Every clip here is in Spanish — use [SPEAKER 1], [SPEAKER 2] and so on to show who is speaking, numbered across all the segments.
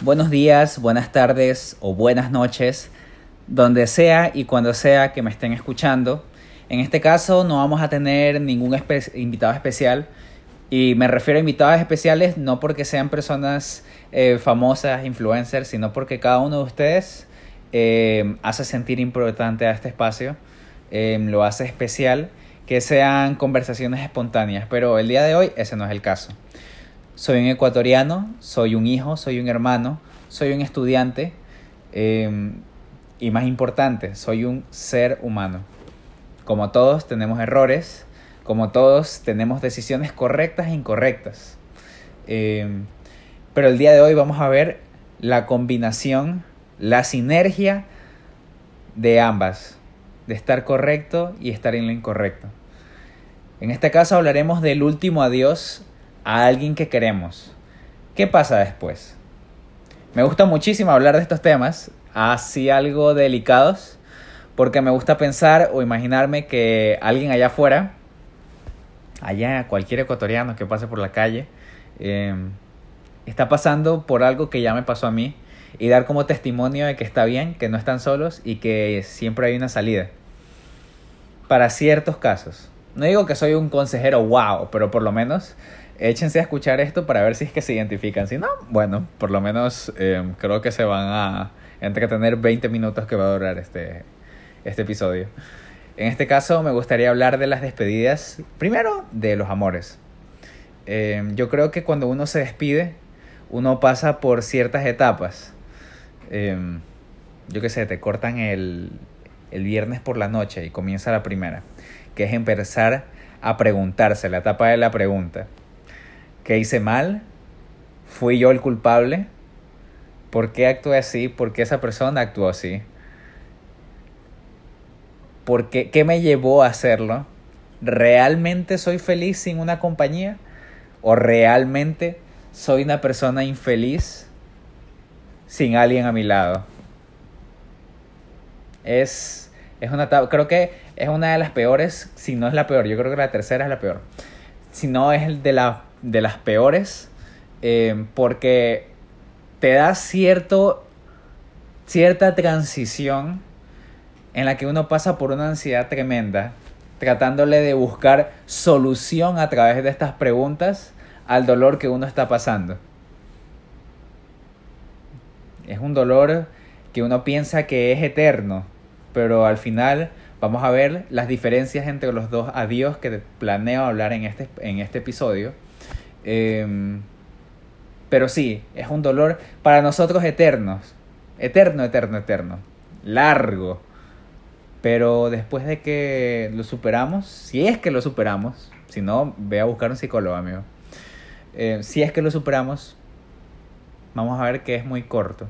[SPEAKER 1] Buenos días, buenas tardes o buenas noches, donde sea y cuando sea que me estén escuchando. En este caso no vamos a tener ningún invitado especial y me refiero a invitados especiales no porque sean personas eh, famosas, influencers, sino porque cada uno de ustedes eh, hace sentir importante a este espacio, eh, lo hace especial, que sean conversaciones espontáneas, pero el día de hoy ese no es el caso. Soy un ecuatoriano, soy un hijo, soy un hermano, soy un estudiante y más importante, soy un ser humano. Como todos tenemos errores, como todos tenemos decisiones correctas e incorrectas. pero el día de hoy vamos a ver la combinación, la sinergia de ambas, de estar correcto y estar en lo incorrecto. En este caso hablaremos del último adiós a alguien que queremos. ¿Qué pasa después? Me gusta muchísimo hablar de estos temas, así algo delicados, porque me gusta pensar o imaginarme que alguien allá afuera, allá cualquier ecuatoriano que pase por la calle, em, está pasando por algo que ya me pasó a mí y dar como testimonio de que está bien, que no están solos y que siempre hay una salida. Para ciertos casos. No digo que soy un consejero wow, pero por lo menos échense a escuchar esto para ver si es que se identifican. Si no, bueno, por lo menos em, creo que se van a entretener 20 minutos que va a durar este, este episodio. En este caso me gustaría hablar de las despedidas, primero de los amores. Em, yo creo que cuando uno se despide, uno pasa por ciertas etapas. Em, yo qué sé, te cortan el, el viernes por la noche y comienza la primera que es empezar a preguntarse, la etapa de la pregunta. ¿Qué hice mal? ¿Fui yo el culpable? ¿Por qué actué así? ¿Por qué esa persona actuó así? ¿Por qué, ¿Qué me llevó a hacerlo? ¿Realmente soy feliz sin una compañía? ¿O realmente soy una persona infeliz sin alguien a mi lado? Es es una creo que es una de las peores, si no es la peor, yo creo que la tercera es la peor. Si no es de, la, de las peores, eh, porque te da cierto, cierta transición en la que uno pasa por una ansiedad tremenda, tratándole de buscar solución a través de estas preguntas al dolor que uno está pasando. Es un dolor que uno piensa que es eterno, pero al final vamos a ver las diferencias entre los dos adiós que planeo hablar en este, en este episodio. Em, pero sí, es un dolor para nosotros eternos. Eterno, eterno, eterno. Largo. Pero después de que lo superamos, si es que lo superamos, si no, ve a buscar un psicólogo, amigo. Eh, si es que lo superamos, vamos a ver que es muy corto.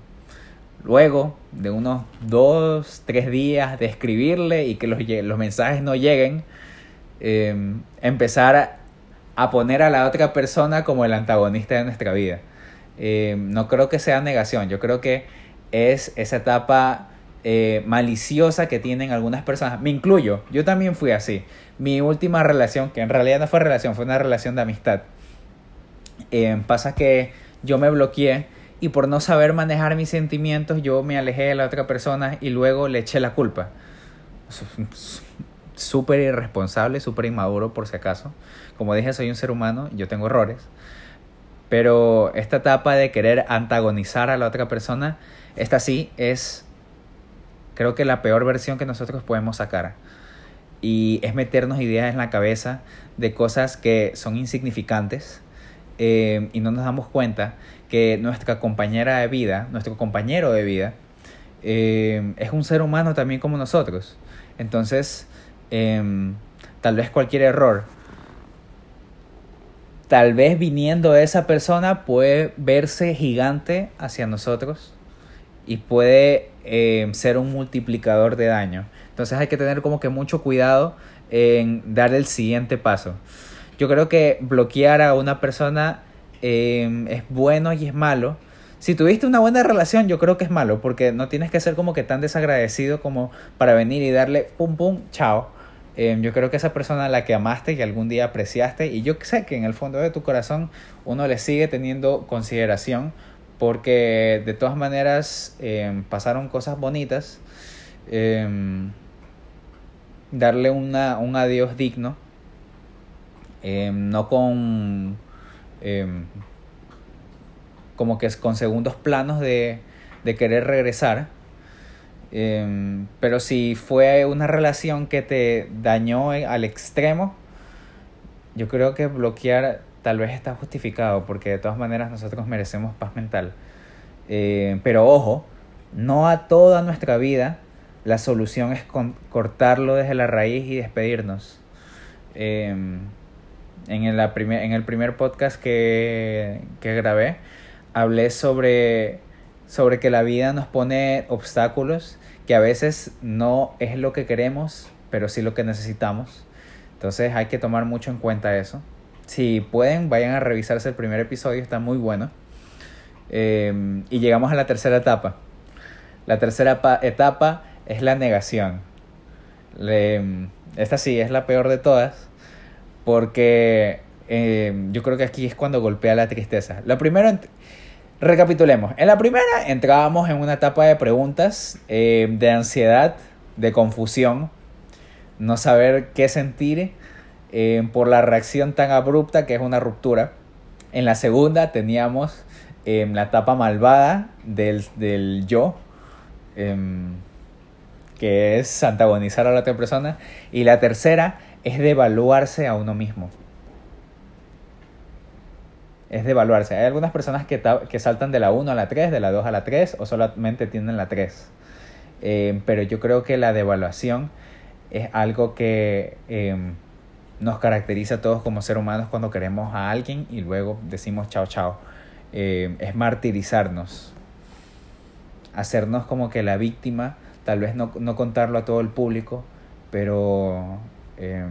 [SPEAKER 1] Luego de unos dos, tres días de escribirle y que los, los mensajes no lleguen, em, empezar a, poner a la otra persona como el antagonista de nuestra vida. Em, no creo que sea negación, yo creo que es esa etapa eh, maliciosa que tienen algunas personas. Me incluyo, yo también fui así. Mi última relación, que en realidad no fue relación, fue una relación de amistad. Em, pasa que yo me bloqueé y por no saber manejar mis sentimientos yo me alejé de la otra persona y luego le eché la culpa. Súper irresponsable, súper inmaduro por si acaso. Como dije, soy un ser humano, yo tengo errores. Pero esta etapa de querer antagonizar a la otra persona, esta sí es, creo que la peor versión que nosotros podemos sacar. Y es meternos ideas en la cabeza de cosas que son insignificantes eh, y no nos damos cuenta que nuestra compañera de vida, nuestro compañero de vida, eh, es un ser humano también como nosotros. Entonces, em, tal vez cualquier error, tal vez viniendo de esa persona puede verse gigante hacia nosotros y puede em, ser un multiplicador de daño. Entonces hay que tener como que mucho cuidado en dar el siguiente paso. Yo creo que bloquear a una persona Em, es bueno y es malo. Si tuviste una buena relación, yo creo que es malo, porque no tienes que ser como que tan desagradecido como para venir y darle pum pum, chao. Em, yo creo que esa persona a la que amaste y algún día apreciaste, y yo sé que en el fondo de tu corazón uno le sigue teniendo consideración porque de todas maneras em, pasaron cosas bonitas. Em, darle una, un adiós digno, no con como que con segundos planos de, de querer regresar. Pero si fue una relación que te dañó al extremo, yo creo que bloquear tal vez está justificado porque de todas maneras nosotros merecemos paz mental. Eh, pero ojo, no a toda nuestra vida la solución es cortarlo desde la raíz y despedirnos. Em, en, el, primer, en el primer podcast que, que grabé, hablé sobre, sobre que la vida nos pone obstáculos que a veces no es lo que queremos, pero sí lo que necesitamos. Entonces hay que tomar mucho en cuenta eso. Si pueden, vayan a revisarse el primer episodio, está muy bueno. Em, y llegamos a la tercera etapa. La tercera etapa es la negación. esta sí es la peor de todas, porque em, yo creo que aquí es cuando golpea la tristeza. Lo primero, recapitulemos. En la primera entrábamos en una etapa de preguntas, em, de ansiedad, de confusión, no saber qué sentir eh, por la reacción tan abrupta que es una ruptura. En la segunda teníamos eh, la etapa malvada del, del yo, em, que es antagonizar a la otra persona. Y la tercera es devaluarse a uno mismo. Es devaluarse. Hay algunas personas que, que saltan de la 1 a la 3, de la 2 a la 3 o solamente tienen la 3. Eh, pero yo creo que la devaluación es algo que em, nos caracteriza a todos como seres humanos cuando queremos a alguien y luego decimos chao chao. Eh, es martirizarnos, hacernos como que la víctima, tal vez no, no contarlo a todo el público, pero em,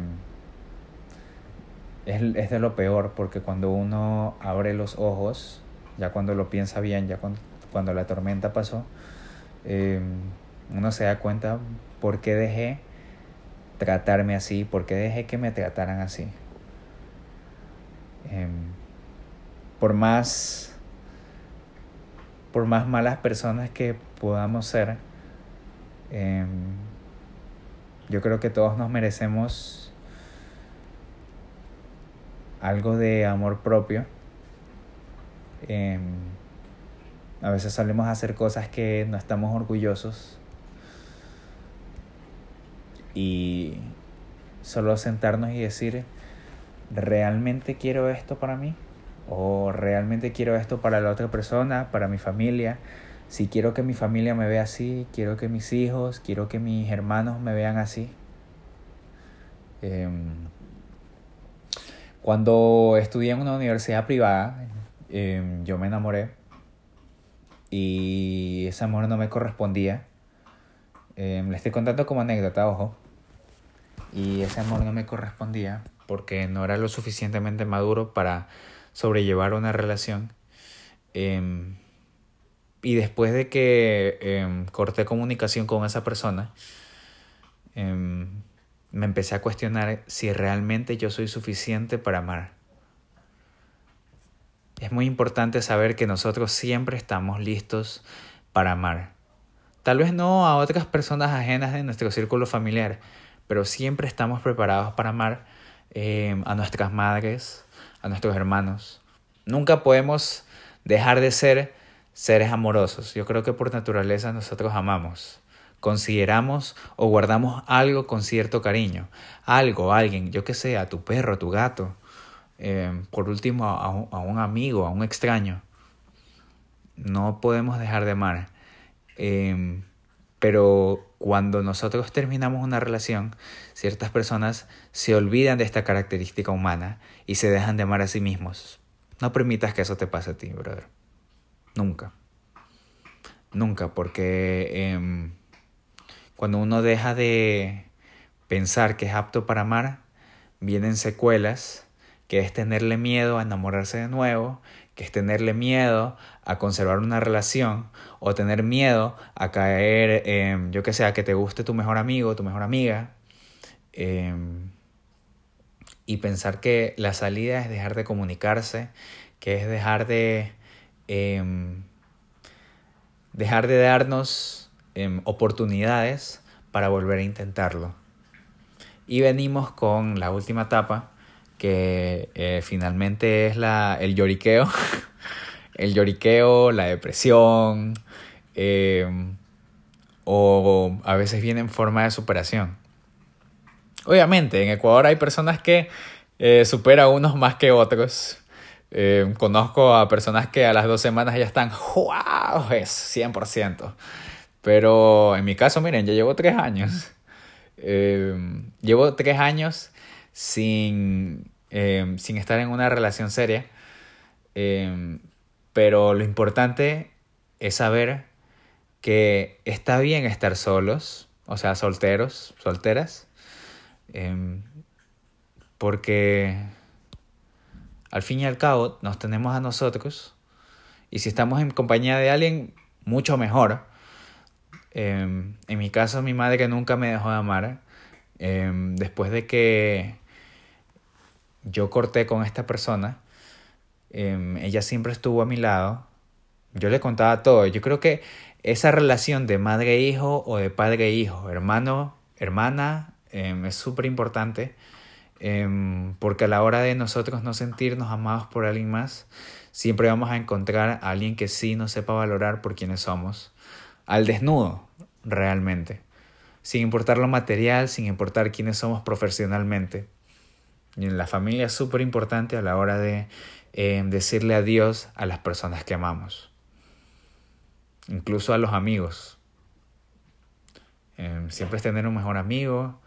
[SPEAKER 1] es, es, de lo peor porque cuando uno abre los ojos, ya cuando lo piensa bien, ya cuando, cuando la tormenta pasó, em, uno se da cuenta por qué dejé tratarme así? ¿Por qué dejé que me trataran así? Em, por más por más malas personas que podamos ser, em, yo creo que todos nos merecemos algo de amor propio. Em, a veces solemos hacer cosas que no estamos orgullosos y solo sentarnos y decir, ¿realmente quiero esto para mí? ¿O realmente quiero esto para la otra persona, para mi familia? Si quiero que mi familia me vea así, quiero que mis hijos, quiero que mis hermanos me vean así. Em, cuando estudié en una universidad privada, em, yo me enamoré y ese amor no me correspondía. Em, le estoy contando como anécdota, ojo y ese amor no me correspondía porque no era lo suficientemente maduro para sobrellevar una relación. Em, y después de que corté comunicación con esa persona, me empecé a cuestionar si realmente yo soy suficiente para amar. Es muy importante saber que nosotros siempre estamos listos para amar. Tal vez no a otras personas ajenas de nuestro círculo familiar, pero siempre estamos preparados para amar eh, a nuestras madres, a nuestros hermanos. Nunca podemos dejar de ser seres amorosos. Yo creo que por naturaleza nosotros amamos. Consideramos o guardamos algo con cierto cariño. Algo, alguien, yo que sé, a tu perro, a tu gato. Eh, por último, a un, amigo, a un extraño. No podemos dejar de amar. Eh, pero cuando nosotros terminamos una relación, ciertas personas se olvidan de esta característica humana y se dejan de amar a sí mismos. No permitas que eso te pase a ti, brother. Nunca. Nunca, porque em, cuando uno deja de pensar que es apto para amar, vienen secuelas, que es tenerle miedo a enamorarse de nuevo, que es tenerle miedo a conservar una relación o tener miedo a caer, yo que sé, a que te guste tu mejor amigo, tu mejor amiga. Em, y pensar que la salida es dejar de comunicarse, que es dejar de, em, dejar de darnos em, oportunidades para volver a intentarlo. Y venimos con la última etapa, que eh, finalmente es la, el lloriqueo. el lloriqueo, la depresión, em, o a veces viene en forma de superación. Obviamente, en Ecuador hay personas que eh, superan unos más que otros. Eh, conozco a personas que a las dos semanas ya están, ¡wow! Es 100%. Pero en mi caso, miren, ya llevo tres años. Eh, llevo tres años sin, sin estar en una relación seria. pero lo importante es saber que está bien estar solos, o sea, solteros, solteras, em, porque al fin y al cabo nos tenemos a nosotros y si estamos en compañía de alguien, mucho mejor. Em, en mi caso, mi madre nunca me dejó de amar. Em, después de que yo corté con esta persona, ella siempre estuvo a mi lado. Yo le contaba todo. Yo creo que esa relación de madre-hijo o de padre-hijo, hermano, hermana, em, es súper importante em, porque a la hora de nosotros no sentirnos amados por alguien más, siempre vamos a encontrar a alguien que sí nos sepa valorar por quienes somos, al desnudo, realmente, sin importar lo material, sin importar quiénes somos profesionalmente. Y en la familia es súper importante a la hora de em, decirle adiós a las personas que amamos incluso a los amigos. Em, siempre es tener un mejor amigo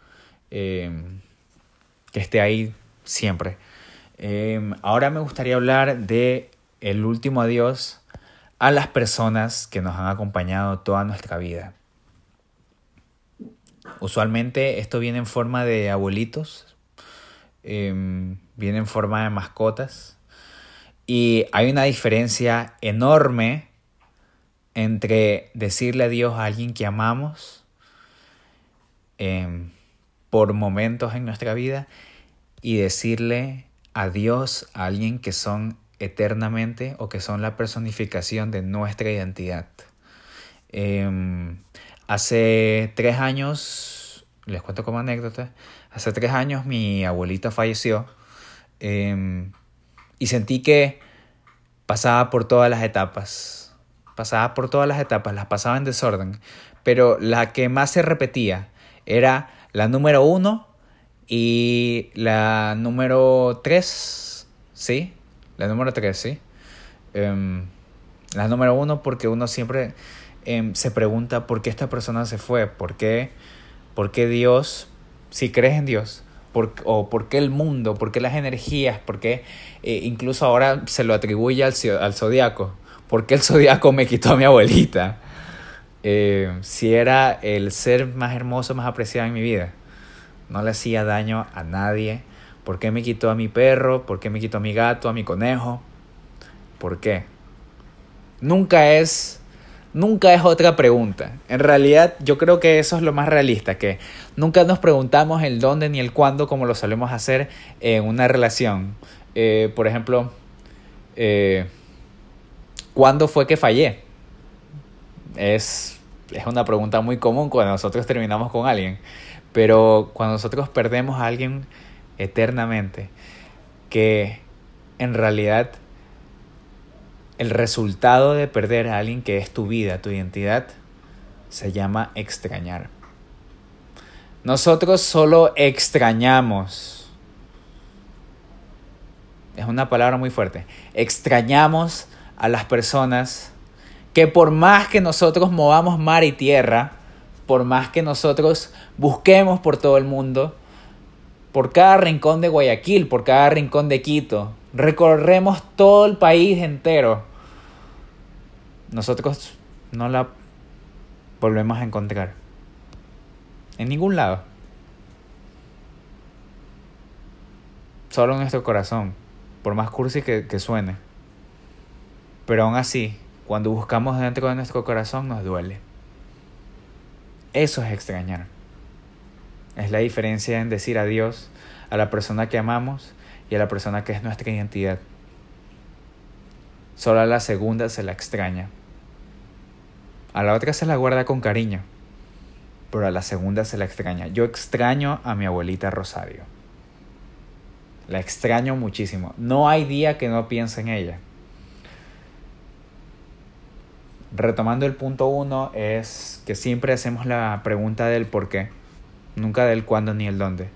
[SPEAKER 1] em, que esté ahí siempre. Em, ahora me gustaría hablar de el último adiós a las personas que nos han acompañado toda nuestra vida. Usualmente esto viene en forma de abuelitos, viene en forma de mascotas y hay una diferencia enorme entre decirle adiós a alguien que amamos em, por momentos en nuestra vida y decirle adiós a alguien que son eternamente o que son la personificación de nuestra identidad. Em, hace tres años, les cuento como anécdota, hace tres años mi abuelita falleció em, y sentí que pasaba por todas las etapas pasaba por todas las etapas, las pasaba en desorden, pero la que más se repetía era la número uno y la número tres, ¿sí? La número tres, ¿sí? Em, la número uno porque uno siempre em, se pregunta por qué esta persona se fue, por qué, por qué Dios, si crees en Dios, por, o por qué el mundo, por qué las energías, por qué eh, incluso ahora se lo atribuye al, al zodiaco. ¿por qué el zodiaco me quitó a mi abuelita? Eh, si era el ser más hermoso, más apreciado en mi vida. No le hacía daño a nadie. ¿Por qué me quitó a mi perro? ¿Por qué me quitó a mi gato, a mi conejo? ¿Por qué? Nunca es, nunca es otra pregunta. En realidad yo creo que eso es lo más realista, que nunca nos preguntamos el dónde ni el cuándo como lo solemos hacer en una relación. Eh, por ejemplo, eh, ¿Cuándo fue que fallé? Es, es una pregunta muy común cuando nosotros terminamos con alguien. Pero cuando nosotros perdemos a alguien eternamente, que en realidad el resultado de perder a alguien que es tu vida, tu identidad, se llama extrañar. Nosotros solo extrañamos. Es una palabra muy fuerte. Extrañamos a las personas que por más que nosotros movamos mar y tierra, por más que nosotros busquemos por todo el mundo, por cada rincón de Guayaquil, por cada rincón de Quito, recorremos todo el país entero, nosotros no la volvemos a encontrar. En ningún lado. Solo en nuestro corazón, por más cursi que, que suene. Pero aún así, cuando buscamos dentro de nuestro corazón nos duele. Eso es extrañar. Es la diferencia en decir adiós a la persona que amamos y a la persona que es nuestra identidad. Solo a la segunda se la extraña. A la otra se la guarda con cariño, pero a la segunda se la extraña. Yo extraño a mi abuelita Rosario. La extraño muchísimo. No hay día que no piense en ella. Retomando el punto uno, es que siempre hacemos la pregunta del por qué, nunca del cuándo ni el dónde.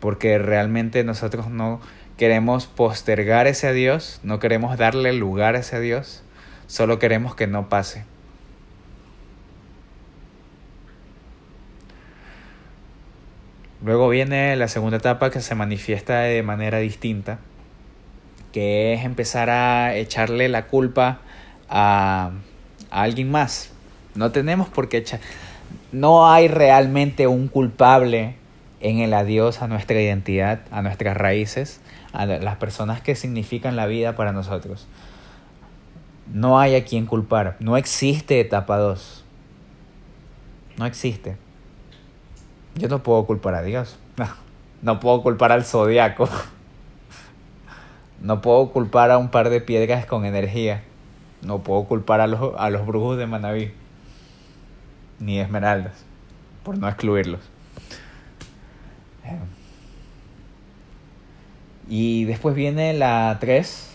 [SPEAKER 1] Porque realmente nosotros no queremos postergar ese adiós, no queremos darle lugar a ese adiós, solo queremos que no pase. Luego viene la segunda etapa que se manifiesta de manera distinta, que es empezar a echarle la culpa a, alguien más. No tenemos por qué echar... No hay realmente un culpable en el adiós a nuestra identidad, a nuestras raíces, a las personas que significan la vida para nosotros. No hay a quien culpar. No existe etapa 2. No existe. Yo no puedo culpar a Dios. No, puedo culpar al zodiaco. No puedo culpar a un par de piedras con energía. No puedo culpar a los, a los brujos de Manaví. Ni esmeraldas. Por no excluirlos. Y después viene la 3.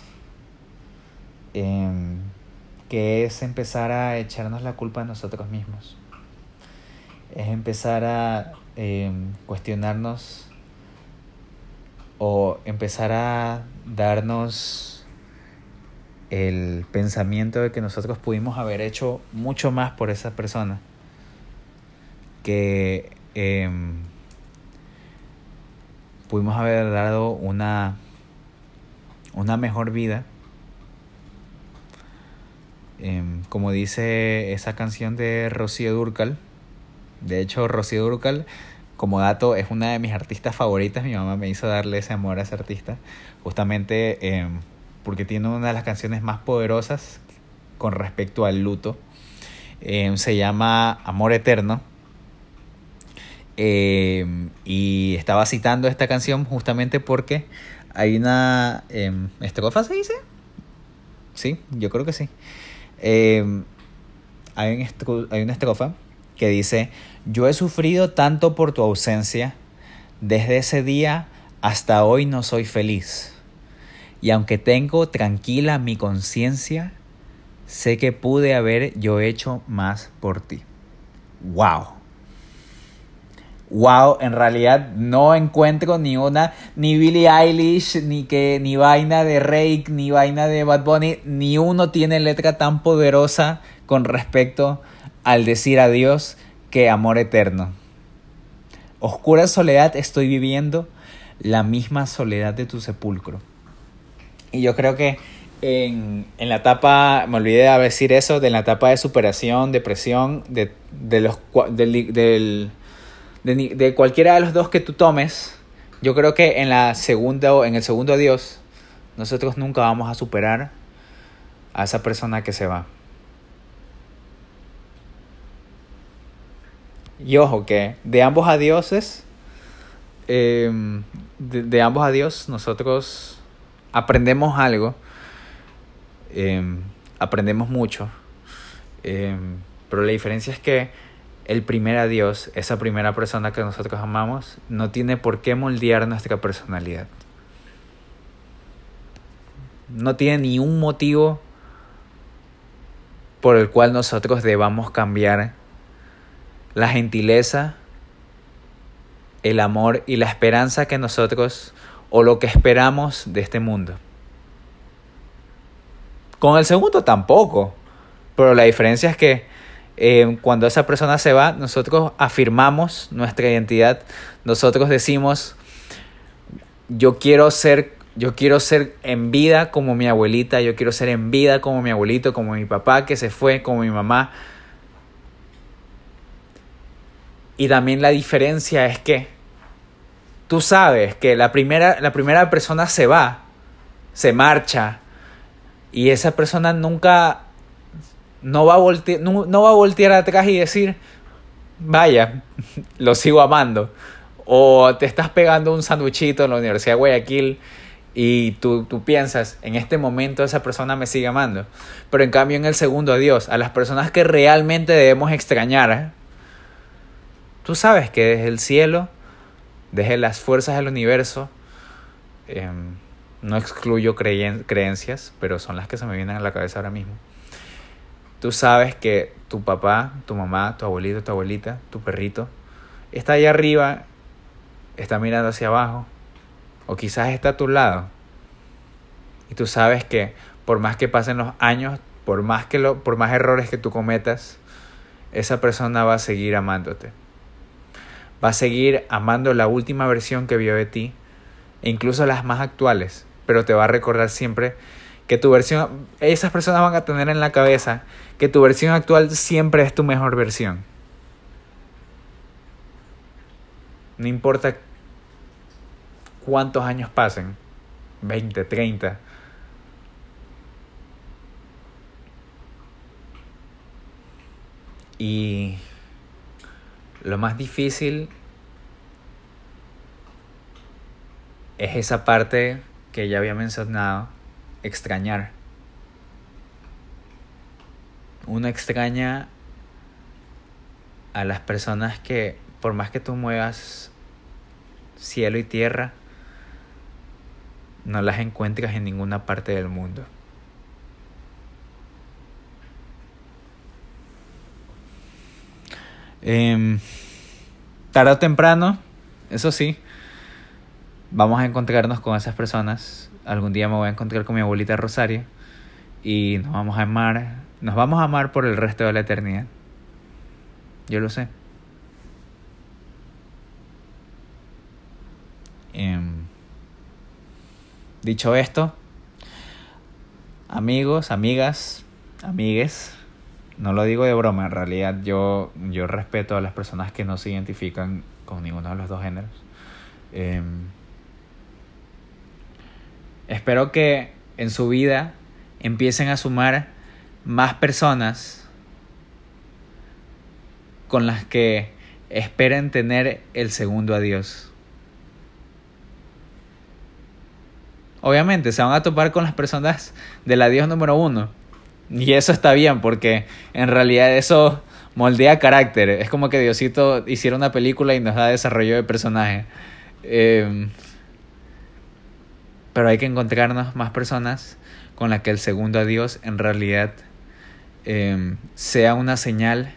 [SPEAKER 1] Em, que es empezar a echarnos la culpa a nosotros mismos. Es empezar a Em, cuestionarnos o empezar a darnos el pensamiento de que nosotros pudimos haber hecho mucho más por esa persona, que em, pudimos haber dado una, una mejor vida. Em, como dice esa canción de Rocío Durcal, de hecho, Rocío Durcal, como dato, es una de mis artistas favoritas. Mi mamá me hizo darle ese amor a ese artista, justamente em, porque tiene una de las canciones más poderosas con respecto al luto. Se llama Amor Eterno. Em, y estaba citando esta canción justamente porque hay una estrofa, ¿se dice? Sí, yo creo que sí. hay, un hay una estrofa que dice, yo he sufrido tanto por tu ausencia, desde ese día hasta hoy no soy feliz. Y aunque tengo tranquila mi conciencia, sé que pude haber yo hecho más por ti. ¡Wow! Wow, en realidad no encuentro ni una, ni Billie Eilish, ni que, ni vaina de Rake, ni vaina de Bad Bunny, ni uno tiene letra tan poderosa con respecto al decir adiós que amor eterno. Oscura soledad estoy viviendo, la misma soledad de tu sepulcro. Y yo creo que en, en la etapa, me olvidé de decir eso, de la etapa de superación, depresión, de, de los, del, del, de, de, cualquiera de los dos que tú tomes, yo creo que en, la segunda, en el segundo adiós, nosotros nunca vamos a superar a esa persona que se va. Y ojo que de ambos adioses, em, de, ambos adiós, nosotros aprendemos algo, em, aprendemos mucho, em, pero la diferencia es que el primer adiós, esa primera persona que nosotros amamos, no tiene por qué moldear nuestra personalidad. No tiene ni un motivo por el cual nosotros debamos cambiar la gentileza, el amor y la esperanza que nosotros o lo que esperamos de este mundo. Con el segundo tampoco, pero la diferencia es que eh, cuando esa persona se va, nosotros afirmamos nuestra identidad, nosotros decimos, yo quiero ser, yo quiero ser en vida como mi abuelita, yo quiero ser en vida como mi abuelito, como mi papá que se fue, como mi mamá, Y también la diferencia es que tú sabes que la primera, la primera persona se va, se marcha, y esa persona nunca no va, a voltear, no, va a voltear atrás y decir, vaya, lo sigo amando. O te estás pegando un sanduchito en la Universidad de Guayaquil Y tú, tú piensas, en este momento esa persona me sigue amando. Pero en cambio en el segundo Dios, a las personas que realmente debemos extrañar, tú sabes que desde el cielo, desde las fuerzas del universo, em, no excluyo creencias, pero son las que se me vienen a la cabeza ahora mismo. Tú sabes que tu papá, tu mamá, tu abuelito, tu abuelita, tu perrito, está ahí arriba, está mirando hacia abajo, o quizás está a tu lado. Y tú sabes que por más que pasen los años, por más, que lo, por más errores que tú cometas, esa persona va a seguir amándote. Va a seguir amando la última versión que vio de ti, e incluso las más actuales, pero te va a recordar siempre que tu versión, esas personas van a tener en la cabeza que tu versión actual siempre es tu mejor versión. No importa cuántos años pasen, 20, 30. Y lo más difícil es esa parte que ya había mencionado, extrañar. Uno extraña a las personas que por más que tú muevas cielo y tierra, no las encuentras en ninguna parte del mundo. Eh, tarde o temprano, eso sí, vamos a encontrarnos con esas personas. Algún día me voy a encontrar con mi abuelita Rosario y nos vamos a amar, nos vamos a amar por el resto de la eternidad. Yo lo sé. Eh, Dicho esto, amigos, amigas, amigues, no lo digo de broma, en realidad yo, yo respeto a las personas que no se identifican con ninguno de los dos géneros. Eh, espero que en su vida empiecen a sumar más personas con las que esperen tener el segundo adiós. Obviamente se van a topar con las personas del adiós número uno. Y eso está bien porque en realidad eso moldea carácter. Es como que Diosito hiciera una película y nos da desarrollo de personaje. Em, pero hay que encontrarnos más personas con las que el segundo adiós en realidad em, sea una señal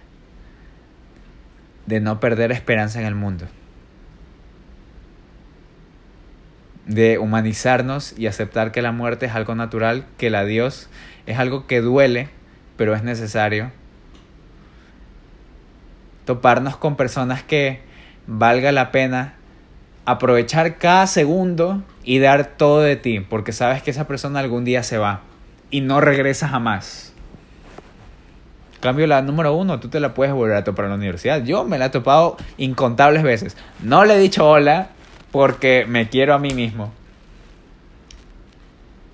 [SPEAKER 1] de no perder esperanza en el mundo. de humanizarnos y aceptar que la muerte es algo natural, que el adiós es algo que duele, pero es necesario. Toparnos con personas que valga la pena aprovechar cada segundo y dar todo de ti, porque sabes que esa persona algún día se va y no regresa jamás. Cambio la número uno, tú te la puedes volver a topar en la universidad. Yo me la he topado incontables veces. No le he dicho hola, porque me quiero a mí mismo.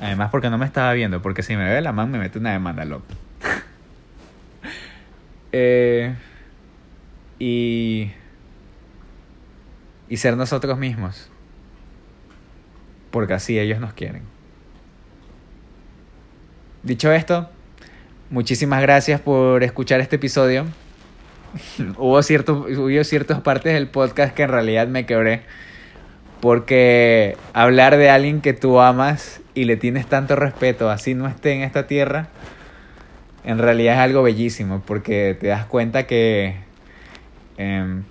[SPEAKER 1] Además porque no me estaba viendo, porque si me ve la mano me mete una demanda, loco. eh, y... Y ser nosotros mismos. Porque así ellos nos quieren. Dicho esto, muchísimas gracias por escuchar este episodio. hubo, cierto, hubo ciertas partes del podcast que en realidad me quebré porque hablar de alguien que tú amas y le tienes tanto respeto, así no esté en esta tierra, en realidad es algo bellísimo, porque te das cuenta que, em,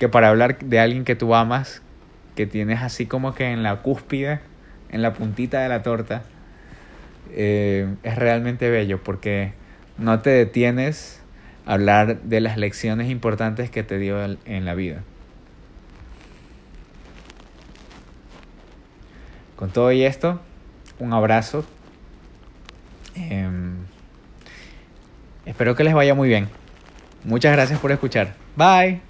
[SPEAKER 1] que para hablar de alguien que tú amas, que tienes así como que en la cúspide, en la puntita de la torta, eh, es realmente bello, porque no te detienes a hablar de las lecciones importantes que te dio en la vida. Con todo y esto, un abrazo. Em, espero que les vaya muy bien. Muchas gracias por escuchar. Bye.